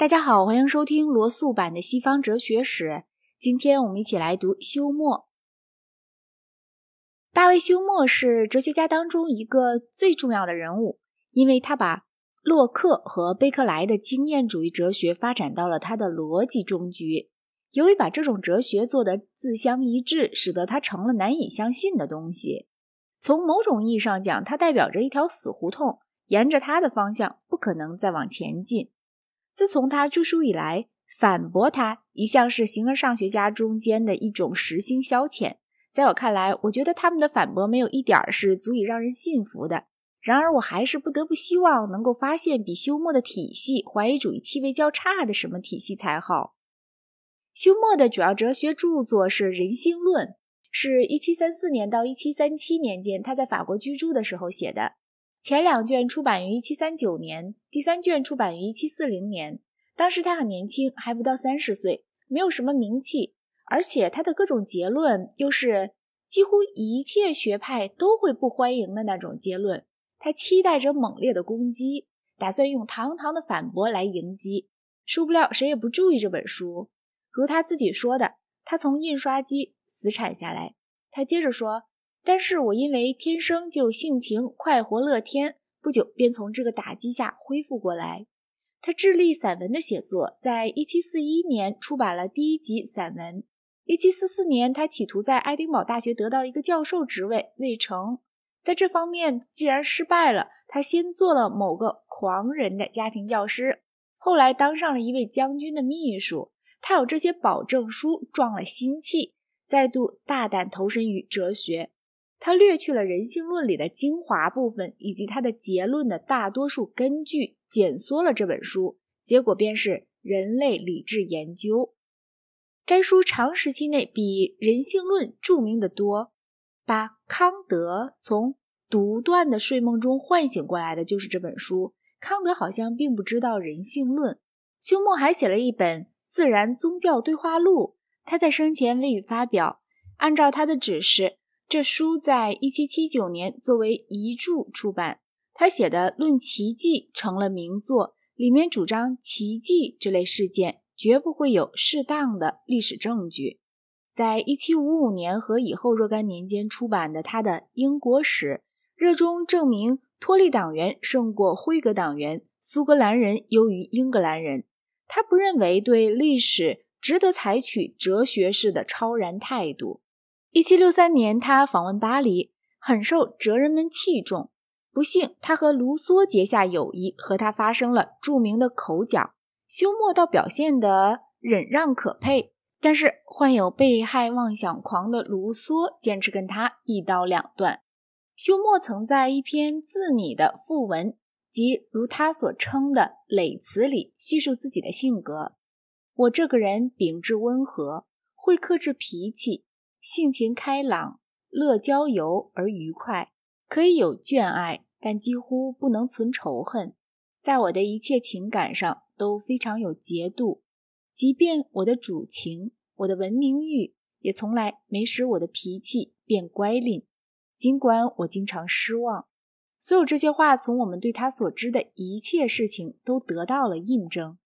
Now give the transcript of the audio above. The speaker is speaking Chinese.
大家好，欢迎收听罗素版的西方哲学史。今天我们一起来读休谟。大卫·休谟是哲学家当中一个最重要的人物，因为他把洛克和贝克莱的经验主义哲学发展到了他的逻辑终局。由于把这种哲学做得自相一致，使得它成了难以相信的东西。从某种意义上讲，它代表着一条死胡同，沿着它的方向不可能再往前进。自从他著书以来，反驳他一向是形而上学家中间的一种时兴消遣。在我看来，我觉得他们的反驳没有一点是足以让人信服的。然而，我还是不得不希望能够发现比休谟的体系怀疑主义气味较差的什么体系才好。休谟的主要哲学著作是《人性论》，是一七三四年到一七三七年间他在法国居住的时候写的。前两卷出版于一七三九年，第三卷出版于一七四零年。当时他很年轻，还不到三十岁，没有什么名气，而且他的各种结论又是几乎一切学派都会不欢迎的那种结论。他期待着猛烈的攻击，打算用堂堂的反驳来迎击。殊不料，谁也不注意这本书。如他自己说的，他从印刷机死产下来。他接着说。但是我因为天生就性情快活乐天，不久便从这个打击下恢复过来。他致力散文的写作，在一七四一年出版了第一集散文。一七四四年，他企图在爱丁堡大学得到一个教授职位，未成。在这方面既然失败了，他先做了某个狂人的家庭教师，后来当上了一位将军的秘书。他有这些保证书，壮了心气，再度大胆投身于哲学。他略去了人性论里的精华部分，以及他的结论的大多数根据，减缩了这本书，结果便是人类理智研究。该书长时期内比人性论著名的多。把康德从独断的睡梦中唤醒过来的就是这本书。康德好像并不知道人性论。休谟还写了一本《自然宗教对话录》，他在生前未予发表。按照他的指示。这书在一七七九年作为遗著出版。他写的《论奇迹》成了名作，里面主张奇迹这类事件绝不会有适当的历史证据。在一七五五年和以后若干年间出版的他的《英国史》，热衷证明托利党员胜过辉格党员，苏格兰人优于英格兰人。他不认为对历史值得采取哲学式的超然态度。一七六三年，他访问巴黎，很受哲人们器重。不幸，他和卢梭结下友谊，和他发生了著名的口角。休谟倒表现得忍让可佩，但是患有被害妄想狂的卢梭坚持跟他一刀两断。休谟曾在一篇自拟的赋文，即如他所称的累词里，叙述自己的性格：我这个人秉质温和，会克制脾气。性情开朗，乐交游而愉快，可以有眷爱，但几乎不能存仇恨。在我的一切情感上都非常有节度，即便我的主情、我的文明欲，也从来没使我的脾气变乖戾。尽管我经常失望，所有这些话从我们对他所知的一切事情都得到了印证。